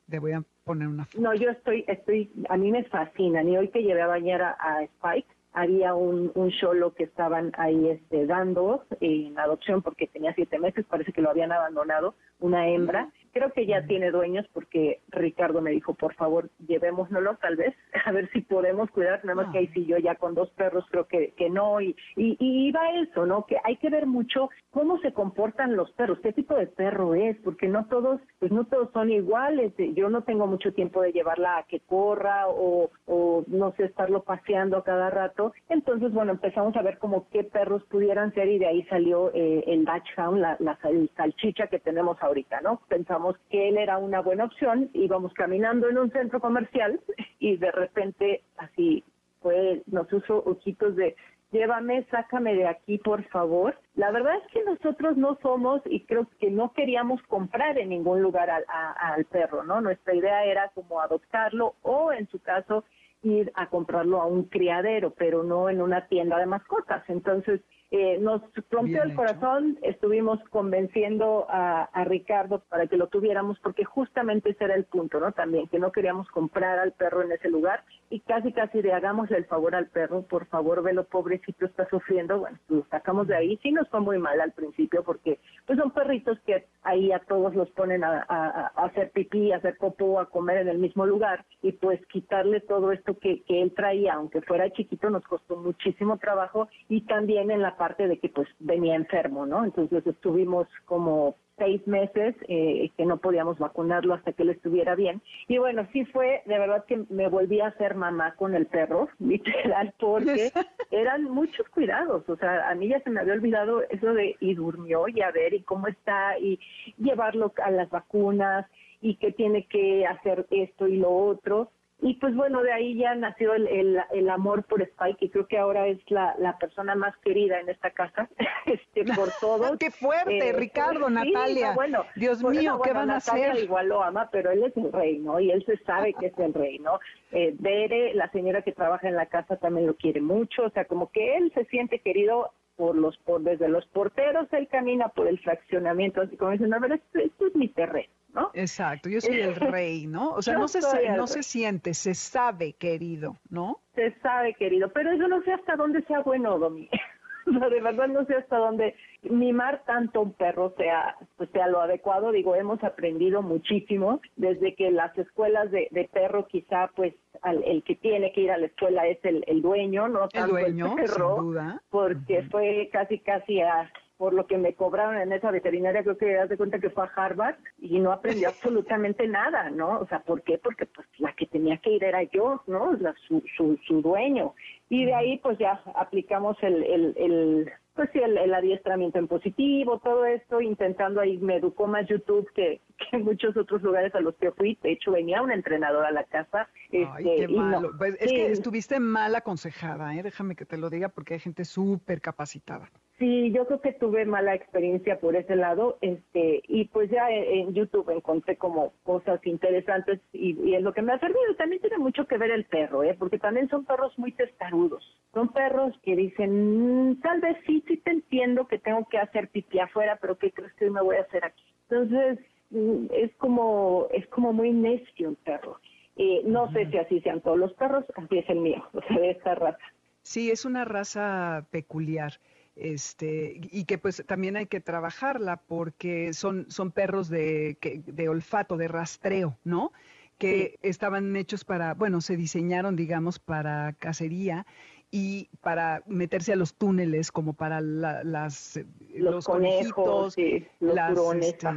Te voy a poner una foto. No, yo estoy, estoy, a mí me fascinan. Y hoy que llevé a bañar a, a Spike, había un, un cholo que estaban ahí este, dando en adopción porque tenía siete meses, parece que lo habían abandonado, una hembra. Creo que ya tiene dueños porque Ricardo me dijo, por favor, llevémoslo tal vez, <laughs> a ver si podemos cuidar, nada más que ahí sí yo ya con dos perros creo que, que no. Y, y, y iba eso, ¿no? Que hay que ver mucho cómo se comportan los perros, qué tipo de perro es, porque no todos, pues no todos son iguales. Yo no tengo mucho tiempo de llevarla a que corra o, o no sé, estarlo paseando a cada rato. Entonces, bueno, empezamos a ver como qué perros pudieran ser y de ahí salió eh, el Dachshund, la, la sal- salchicha que tenemos ahorita, ¿no? Pensamos que él era una buena opción, íbamos caminando en un centro comercial <laughs> y de repente así fue, nos puso ojitos de llévame, sácame de aquí, por favor. La verdad es que nosotros no somos y creo que no queríamos comprar en ningún lugar al, al perro, ¿no? Nuestra idea era como adoptarlo o, en su caso, ir a comprarlo a un criadero, pero no en una tienda de mascotas. Entonces, eh, nos rompió Bien el hecho. corazón, estuvimos convenciendo a, a Ricardo para que lo tuviéramos, porque justamente ese era el punto, ¿no? También, que no queríamos comprar al perro en ese lugar y casi, casi de hagámosle el favor al perro, por favor, velo, pobrecito, está sufriendo. Bueno, lo sacamos de ahí. Sí nos fue muy mal al principio, porque pues son perritos que ahí a todos los ponen a, a- a hacer pipí, a hacer popó, a comer en el mismo lugar y pues quitarle todo esto que, que él traía, aunque fuera chiquito, nos costó muchísimo trabajo y también en la parte de que pues venía enfermo, ¿no? Entonces estuvimos como seis meses eh, que no podíamos vacunarlo hasta que él estuviera bien. Y bueno, sí fue, de verdad que me volví a hacer mamá con el perro, <laughs> literal, porque <laughs> eran muchos cuidados. O sea, a mí ya se me había olvidado eso de y durmió y a ver y cómo está y llevarlo a las vacunas y que tiene que hacer esto y lo otro. Y pues bueno, de ahí ya nació el, el, el amor por Spike y creo que ahora es la, la persona más querida en esta casa, <laughs> este, <laughs> por todo. ¡Qué fuerte, Ricardo, sí, Natalia! no, bueno, Dios mío, ¿qué van a Natalia hacer? igual lo ama, pero él es el rey, ¿no? Y él se sabe que es el rey, ¿no? Eh, Bere, la señora que trabaja en la casa, también lo quiere mucho, o sea, como que él se siente querido por los por desde los porteros, él camina por el fraccionamiento, así como diciendo, a ver, esto, esto es mi terreno, ¿no? Exacto, yo soy el <laughs> rey, ¿no? O sea, no se, no se siente, se sabe, querido, ¿no? Se sabe, querido, pero yo no sé hasta dónde sea bueno, Domi. <laughs> O sea, de verdad no sé hasta dónde mimar tanto un perro sea, pues, sea lo adecuado. Digo, hemos aprendido muchísimo desde que las escuelas de, de perro quizá pues al- el que tiene que ir a la escuela es el, el dueño, no El tanto dueño, el perro, sin duda. porque fue casi casi a por lo que me cobraron en esa veterinaria, creo que das de cuenta que fue a Harvard y no aprendió <laughs> absolutamente nada, ¿no? O sea, ¿por qué? Porque pues la que tenía que ir era yo, ¿no? La, su, su, su dueño. Y de ahí pues ya aplicamos el, el, el pues sí, el, el adiestramiento en positivo, todo esto, intentando ahí, me educó más YouTube que, <laughs> que en muchos otros lugares a los que fui. De hecho, venía un entrenador a la casa. Ay, este, qué y no. Pues, es Sí, que estuviste mal aconsejada, ¿eh? Déjame que te lo diga porque hay gente súper capacitada. Sí, yo creo que tuve mala experiencia por ese lado, este, y pues ya en YouTube encontré como cosas interesantes y, es lo que me ha servido. También tiene mucho que ver el perro, ¿eh? porque también son perros muy testarudos. Son perros que dicen, mm, tal vez sí, sí te entiendo que tengo que hacer pipí afuera, pero ¿qué crees que me voy a hacer aquí? Entonces, es como, es como muy necio un perro. Eh, no sé si así sean todos los perros, así es el mío, <laughs> o sea, de esta raza. Sí, es una raza peculiar este, y que pues también hay que trabajarla porque son, son perros de, de olfato, de rastreo, ¿no? que estaban hechos para, bueno, se diseñaron, digamos, para cacería y para meterse a los túneles, como para las los, conejos, los las, este,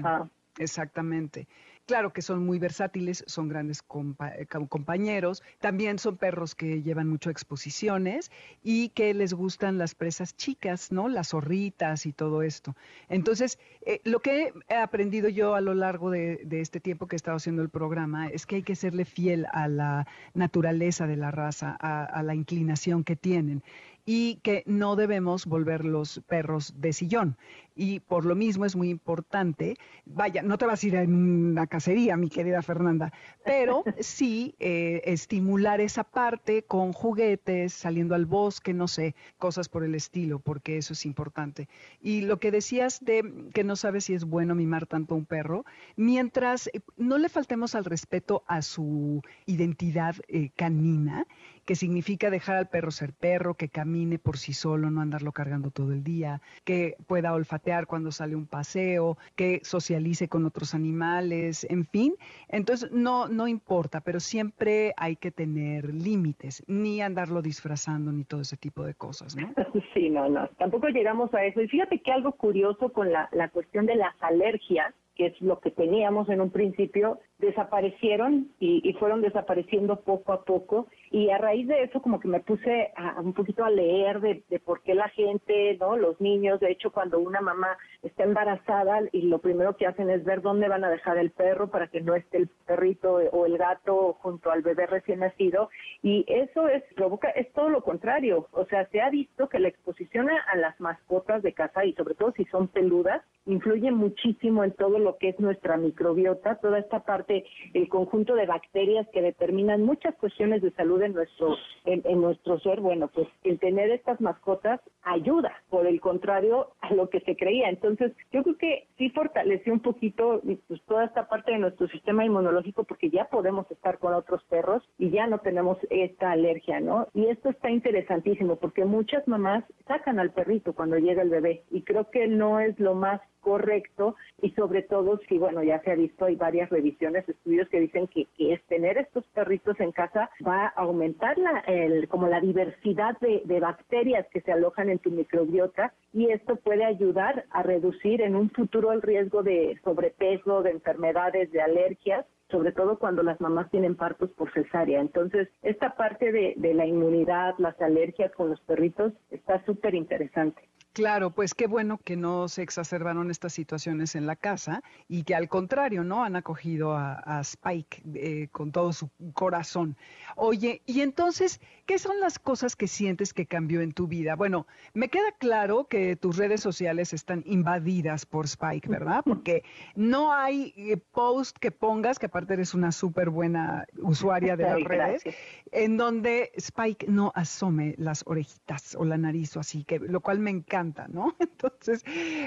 Exactamente. Claro que son muy versátiles, son grandes eh, compañeros, también son perros que llevan mucho exposiciones y que les gustan las presas chicas, ¿no? Las zorritas y todo esto. Entonces, eh, lo que he aprendido yo a lo largo de, este tiempo que he estado haciendo el programa es que hay que serle fiel a la naturaleza de la raza, a la inclinación que tienen y que no debemos volver los perros de sillón. Y por lo mismo es muy importante, vaya, no te vas a ir a una cacería, mi querida Fernanda, pero <laughs> sí eh, estimular esa parte con juguetes, saliendo al bosque, no sé, cosas por el estilo, porque eso es importante. Y lo que decías de que no sabes si es bueno mimar tanto a un perro, mientras eh, no le faltemos al respeto a su identidad eh, canina, que significa dejar al perro ser perro, que camine por sí solo, no andarlo cargando todo el día, que pueda olfatear cuando sale un paseo, que socialice con otros animales, en fin. Entonces, no, no importa, pero siempre hay que tener límites, ni andarlo disfrazando, ni todo ese tipo de cosas, ¿no? <laughs> Sí, no, no, tampoco llegamos a eso. Y fíjate que algo curioso con la, la cuestión de las alergias, que es lo que teníamos en un principio, desaparecieron y, fueron desapareciendo poco a poco. Y a raíz de eso, como que me puse a, un poquito a leer de, por qué la gente, no, los niños, de hecho, cuando una mamá está embarazada y lo primero que hacen es ver dónde van a dejar el perro para que no esté el perrito o el gato junto al bebé recién nacido. Y eso es provoca es todo lo contrario. O sea, se ha visto que la exposición a las mascotas de casa y sobre todo si son peludas influye muchísimo en todo lo que es nuestra microbiota, toda esta parte, el conjunto de bacterias que determinan muchas cuestiones de salud en nuestro, en, nuestro ser. Bueno, pues el tener estas mascotas ayuda, por el contrario a lo que se creía. Entonces, yo creo que sí fortaleció un poquito pues, toda esta parte de nuestro sistema inmunológico porque ya podemos estar con otros perros y ya no tenemos esta alergia, ¿no? Y esto está interesantísimo porque muchas mamás sacan al perrito cuando llega el bebé y creo que no es lo más correcto y sobre todo si, bueno, ya se ha visto, hay varias revisiones, estudios que dicen que, que es tener estos perritos en casa va a aumentar la, el, como la diversidad de, bacterias que se alojan en tu microbiota y esto puede ayudar a reducir en un futuro el riesgo de sobrepeso, de enfermedades, de alergias sobre todo cuando las mamás tienen partos por cesárea. Entonces, esta parte de, de la inmunidad, las alergias con los perritos está súper interesante. Claro, pues qué bueno que no se exacerbaron estas situaciones en la casa y que al contrario, ¿no? Han acogido a, Spike eh, con todo su corazón. Oye, y entonces, ¿qué son las cosas que sientes que cambió en tu vida? Bueno, me queda claro que tus redes sociales están invadidas por Spike, ¿verdad? Porque no hay eh, post que pongas, que aparte eres una súper buena usuaria de las redes, en donde Spike no asome las orejitas o la nariz o así, que lo cual me encanta ¿no? <laughs> Entonces,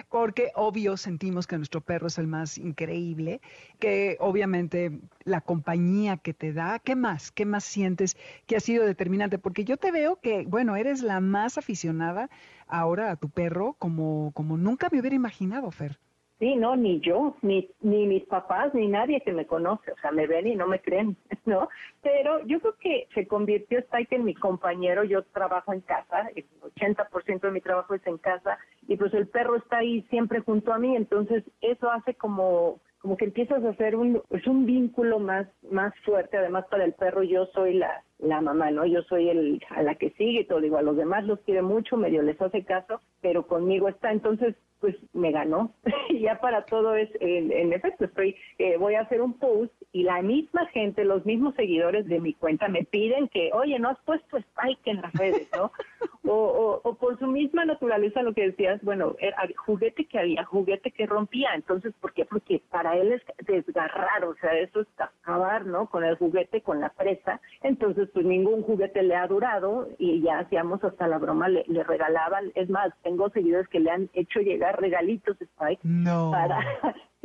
porque obvio sentimos que nuestro perro es el más increíble, que obviamente la compañía que te da, ¿qué más? ¿Qué más sientes que ha sido determinante? Porque yo te veo que, bueno, eres la más aficionada ahora a tu perro como, como nunca me hubiera imaginado, Fer. Sí, no, ni yo, ni, ni mis papás, ni nadie que me conoce, o sea, me ven y no me creen, <laughs> ¿no? Pero yo creo que se convirtió Spike en mi compañero, yo trabajo en casa, el 80% de mi trabajo es en casa, y pues el perro está ahí siempre junto a mí, entonces eso hace como como que empiezas a hacer un, es un vínculo más, más fuerte, además para el perro yo soy la, la mamá, ¿no? Yo soy el a la que sigue y todo, digo, a los demás los quiere mucho, medio les hace caso, pero conmigo está. Entonces, pues me ganó. <laughs> y ya para todo es, en, efecto, estoy, eh, voy a hacer un post y la misma gente, los mismos seguidores de mi cuenta me piden que, oye, no has puesto Spike en las redes, ¿no? <laughs> o, o, por su misma naturaleza, lo que decías, bueno, era juguete que había, juguete que rompía. Entonces, ¿por qué? Porque para él es desgarrar, o sea, eso es acabar, ¿no? Con el juguete, con la presa. Entonces, pues ningún juguete le ha durado y ya hacíamos hasta la broma, le, le regalaban. Es más, tengo seguidores que le han hecho llegar regalitos Spike. No. Para,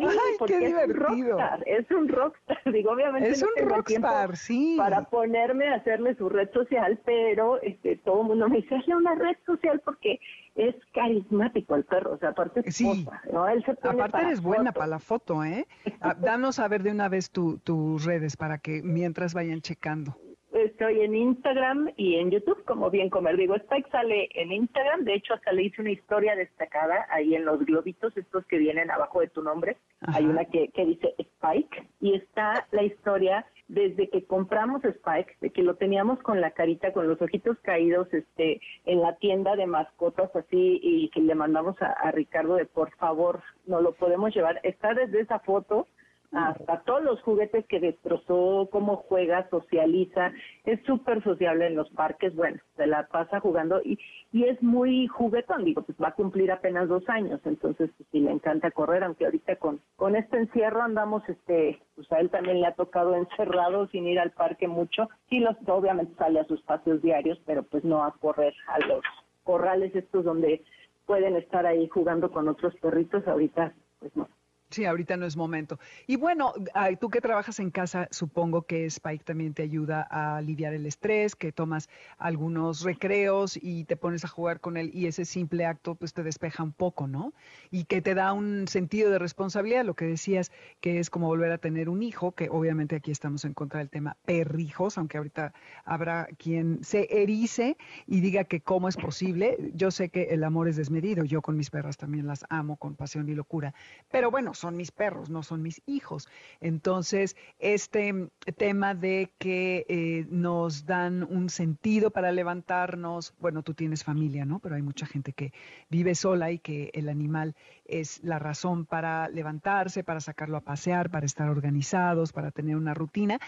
sí, porque qué divertido. Es un rockstar, <laughs> digo, obviamente. Es un rockstar, sí. Para ponerme a hacerle su red social, pero este, todo el mundo me dice, hazle una red social porque es carismático el perro, o sea, aparte es sí. ¿no? Él se aparte eres buena para la foto, ¿eh? Ah, danos a ver de una vez tus redes para que mientras vayan checando. Estoy en Instagram y en YouTube como Bien Comer. Digo, Spike sale en Instagram. De hecho, hasta le hice una historia destacada ahí en los globitos, estos que vienen abajo de tu nombre. Hay una que, que dice Spike y está la historia desde que compramos Spike, de que lo teníamos con la carita, con los ojitos caídos, este, en la tienda de mascotas así, y que le mandamos a, a Ricardo de por favor, no lo podemos llevar. Está desde esa foto hasta todos los juguetes que destrozó, cómo juega, socializa, es súper sociable en los parques, bueno, se la pasa jugando y, y es muy juguetón, digo, pues va a cumplir apenas dos años, entonces pues, sí le encanta correr, aunque ahorita con, con este encierro andamos, este, pues a él también le ha tocado <laughs> encerrado sin ir al parque mucho, sí los, obviamente sale a sus paseos diarios, pero pues no a correr a los corrales estos donde pueden estar ahí jugando con otros perritos, ahorita pues no. Sí, ahorita no es momento. Y bueno, tú que trabajas en casa, supongo que Spike también te ayuda a aliviar el estrés, que tomas algunos recreos y te pones a jugar con él y ese simple acto pues te despeja un poco, ¿no? Y que te da un sentido de responsabilidad, lo que decías, que es como volver a tener un hijo, que obviamente aquí estamos en contra del tema perrijos, aunque ahorita habrá quien se erice y diga que cómo es posible. Yo sé que el amor es desmedido, yo con mis perras también las amo con pasión y locura, pero bueno, son mis perros, no son mis hijos. Entonces, este tema de que eh, nos dan un sentido para levantarnos, bueno, tú tienes familia, ¿no? Pero hay mucha gente que vive sola y que el animal es la razón para levantarse, para sacarlo a pasear, para estar organizados, para tener una rutina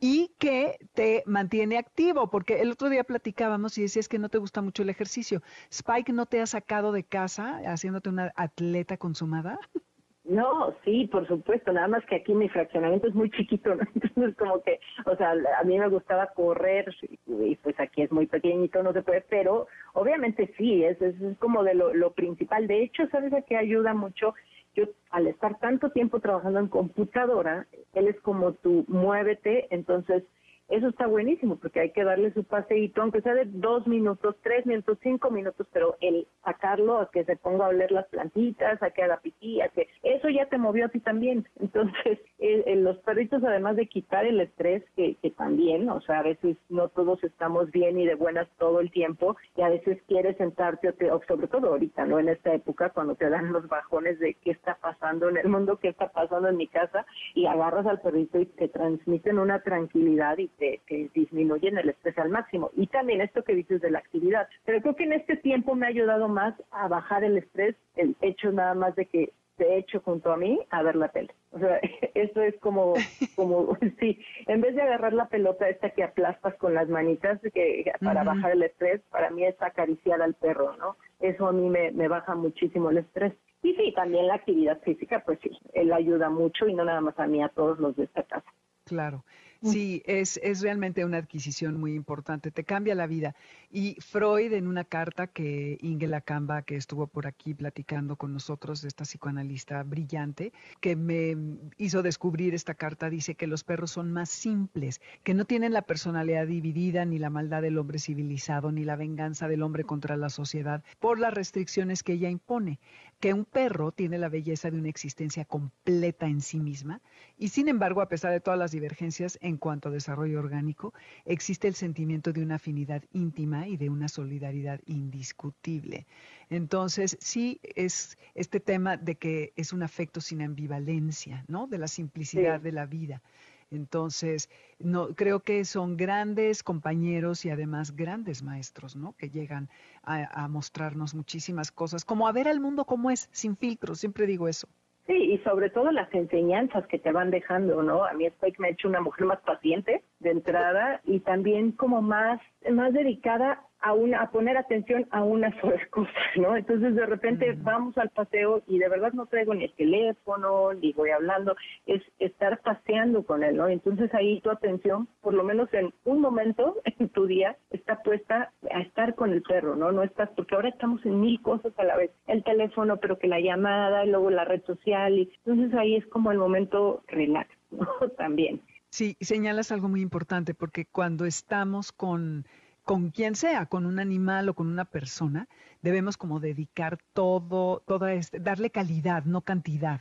y que te mantiene activo, porque el otro día platicábamos y decías que no te gusta mucho el ejercicio. Spike no te ha sacado de casa haciéndote una atleta consumada. <laughs> No, sí, por supuesto, nada más que aquí mi fraccionamiento es muy chiquito, ¿no? <laughs> Entonces como que, o sea, a mí me gustaba correr y, pues aquí es muy pequeñito, no se puede, pero obviamente sí, es, es, como de lo, lo principal. De hecho, ¿sabes a qué ayuda mucho? Yo al estar tanto tiempo trabajando en computadora, él es como tú, muévete, entonces eso está buenísimo porque hay que darle su paseíto, aunque sea de dos minutos, tres minutos, cinco minutos, pero el sacarlo a que se ponga a oler las plantitas, a que haga pipí, a que eso ya te movió a ti también. <laughs> Entonces, los perritos, además de quitar el estrés, que, que también, o sea, a veces no todos estamos bien y de buenas todo el tiempo, y a veces quieres sentarte, o, te, o sobre todo ahorita, ¿no? En esta época, cuando te dan los bajones de qué está pasando en el mundo, qué está pasando en mi casa, y agarras al perrito y te transmiten una tranquilidad y que, disminuyen el estrés al máximo. Y también esto que dices de la actividad. Pero creo que en este tiempo me ha ayudado más a bajar el estrés, el hecho nada más de que te hecho junto a mí a ver la tele. O sea, <laughs> eso es como, como, <laughs> sí, en vez de agarrar la pelota esta que aplastas con las manitas que para bajar el estrés, para mí es acariciar al perro, ¿no? Eso a mí me, me baja muchísimo el estrés. Y sí, también la actividad física, pues sí, él ayuda mucho y no nada más a mí, a todos los de esta casa. Claro. Sí, es, es realmente una adquisición muy importante, te cambia la vida. Y Freud, en una carta que Inge Lacamba, que estuvo por aquí platicando con nosotros, esta psicoanalista brillante, que me hizo descubrir esta carta, dice que los perros son más simples, que no tienen la personalidad dividida, ni la maldad del hombre civilizado, ni la venganza del hombre contra la sociedad, por las restricciones que ella impone que un perro tiene la belleza de una existencia completa en sí misma y sin embargo, a pesar de todas las divergencias en cuanto a desarrollo orgánico, existe el sentimiento de una afinidad íntima y de una solidaridad indiscutible. Entonces, sí es este tema de que es un afecto sin ambivalencia, ¿no? De la simplicidad de la vida. Entonces, no, creo que son grandes compañeros y además grandes maestros, ¿no? Que llegan a, a mostrarnos muchísimas cosas, como a ver al mundo como es, sin filtros, siempre digo eso. Sí, y sobre todo las enseñanzas que te van dejando, ¿no? A mí Spike me ha hecho una mujer más paciente de entrada y también como más, más dedicada a, una, a poner atención a una sola <laughs> cosa, ¿no? Entonces de repente vamos al paseo y de verdad no traigo ni el teléfono, ni voy hablando, es estar paseando con él, ¿no? Entonces ahí tu atención, por lo menos en un momento <laughs> en tu día, está puesta a estar con el perro, ¿no? No estás, porque ahora estamos en mil cosas a la vez, el teléfono, pero que la llamada, y luego la red social, y entonces ahí es como el momento relax, <laughs> ¿no? También. Sí, señalas algo muy importante, porque cuando estamos con con quien sea, con un animal o con una persona, debemos como dedicar todo, toda este, darle calidad, no cantidad.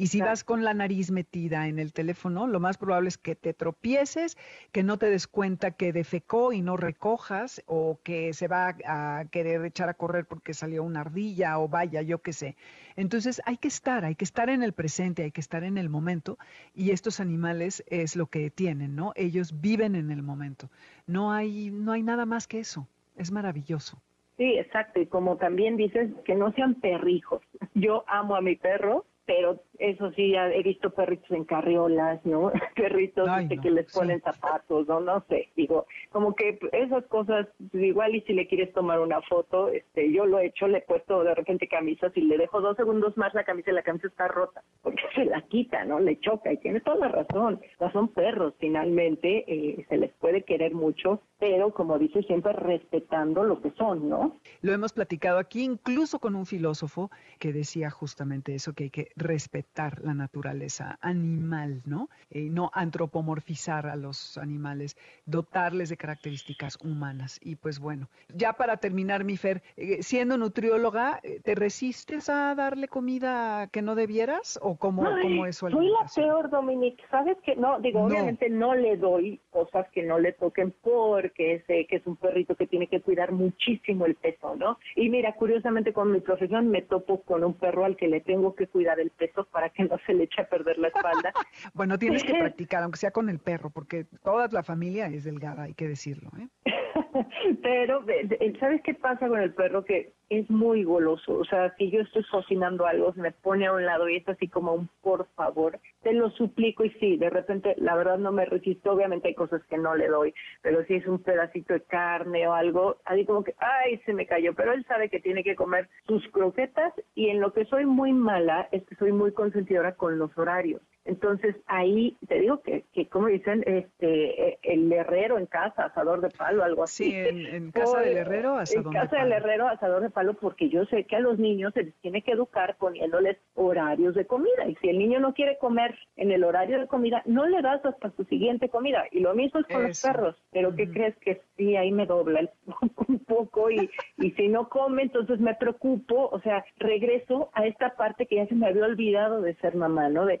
Y si vas con la nariz metida en el teléfono, lo más probable es que te tropieces, que no te des cuenta que defecó y no recojas, o que se va a querer echar a correr porque salió una ardilla, o vaya, yo qué sé. Entonces hay que estar, hay que estar en el presente, hay que estar en el momento, y estos animales es lo que tienen, ¿no? Ellos viven en el momento. No hay, no hay nada más que eso. Es maravilloso. Sí, exacto. Y como también dices, que no sean perrijos. <laughs> Yo amo a mi perro, pero eso sí, he visto perritos en carriolas, ¿no? <laughs> Perritos este, que les ponen zapatos, ¿no? No sé, digo, como que esas cosas, pues, igual y si le quieres tomar una foto, este, yo lo he hecho, le he puesto de repente camisas y le dejo dos segundos más la camisa y la camisa está rota, porque <laughs> se la quita, ¿no? Le choca y tiene toda la razón. O son perros, finalmente, eh, se les puede querer mucho, pero como dice siempre, respetando lo que son, ¿no? Lo hemos platicado aquí, incluso con un filósofo que decía justamente eso, que hay que respetar la naturaleza animal, ¿no? Eh, no antropomorfizar a los animales, dotarles de características humanas. Y pues bueno, ya para terminar, mi Fer, eh, siendo nutrióloga, eh, ¿te resistes a darle comida que no debieras o cómo, cómo es Soy la peor, Dominique. ¿Sabes que No, digo, obviamente no le doy cosas que no le toquen porque sé que es un perrito que tiene que cuidar muchísimo el peso, ¿no? Y mira, curiosamente con mi profesión me topo con un perro al que le tengo que cuidar el peso para que no se le eche a perder la espalda. <laughs> bueno, tienes que <laughs> practicar, aunque sea con el perro, porque toda la familia es delgada, hay que decirlo. ¿eh? <laughs> Pero, ¿sabes qué pasa con el perro? Que es muy goloso. O sea, si yo estoy cocinando algo, se me pone a un lado y es así como un por favor, te lo suplico. Y sí, de repente, la verdad no me resisto. Obviamente hay cosas que no le doy, pero si es un pedacito de carne o algo, así como que, ay, se me cayó. Pero él sabe que tiene que comer sus croquetas y en lo que soy muy mala es que soy muy consentidora con los horarios. Entonces ahí te digo que, que como dicen, este, el herrero en casa, asador de palo, algo así. Sí, en, casa del herrero, asador En casa del herrero, asador de palo, porque yo sé que a los niños se les tiene que educar poniéndoles horarios de comida. Y si el niño no quiere comer en el horario de comida, no le das hasta su siguiente comida. Y lo mismo es con los perros. Pero ¿qué crees que sí, ahí me dobla el, <laughs> un poco y, y si no come, entonces me preocupo. O sea, regreso a esta parte que ya se me había olvidado de ser mamá, ¿no? De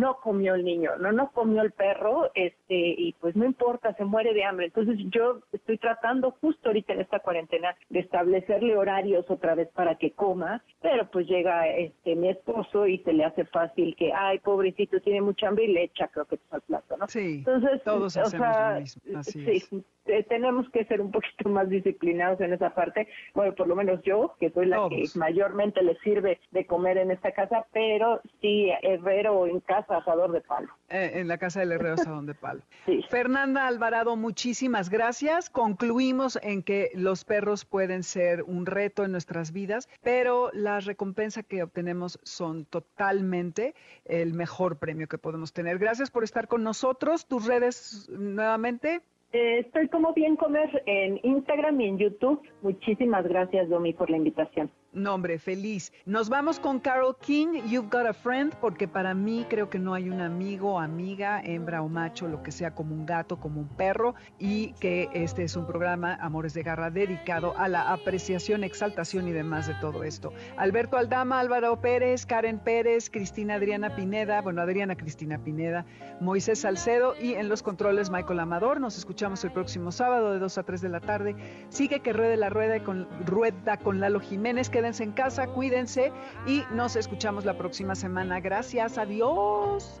no comió el niño, no no comió el perro, este, y pues no importa, se muere de hambre. Entonces yo estoy tratando justo ahorita en esta cuarentena de establecerle horarios otra vez para que coma, pero pues llega este mi esposo y se le hace fácil que, ay, pobrecito, tiene mucha hambre y le echa creo que al plato, ¿no? Sí, Entonces, todos hacemos lo mismo, así sí, tenemos que ser un poquito más disciplinados en esa parte. Bueno, por lo menos yo, que soy la que mayormente le sirve de comer en esta casa, pero sí, herrero en casa, asador de palo. Eh, en la casa del herrero, asador de palo. <laughs> Fernanda Alvarado, muchísimas gracias. Concluimos en que los perros pueden ser un reto en nuestras vidas, pero la recompensa que obtenemos son totalmente el mejor premio que podemos tener. Gracias por estar con nosotros. Tus redes nuevamente. Eh, estoy como bien comer en Instagram y en YouTube. Muchísimas gracias, Domi, por la invitación. Nombre, feliz. Nos vamos con Carol King, You've Got a Friend, porque para mí creo que no hay un amigo, amiga, hembra o macho, lo que sea como un gato, como un perro, y que este es un programa, Amores de Garra, dedicado a la apreciación, exaltación y demás de todo esto. Alberto Aldama, Álvaro Pérez, Karen Pérez, Cristina Adriana Pineda, bueno, Adriana Cristina Pineda, Moisés Salcedo y en los controles Michael Amador. Nos escuchamos el próximo sábado de 2 a 3 de la tarde. Sigue que ruede la rueda con, rueda con Lalo Jiménez, que quédense en casa, cuídense y nos escuchamos la próxima semana. Gracias, adiós.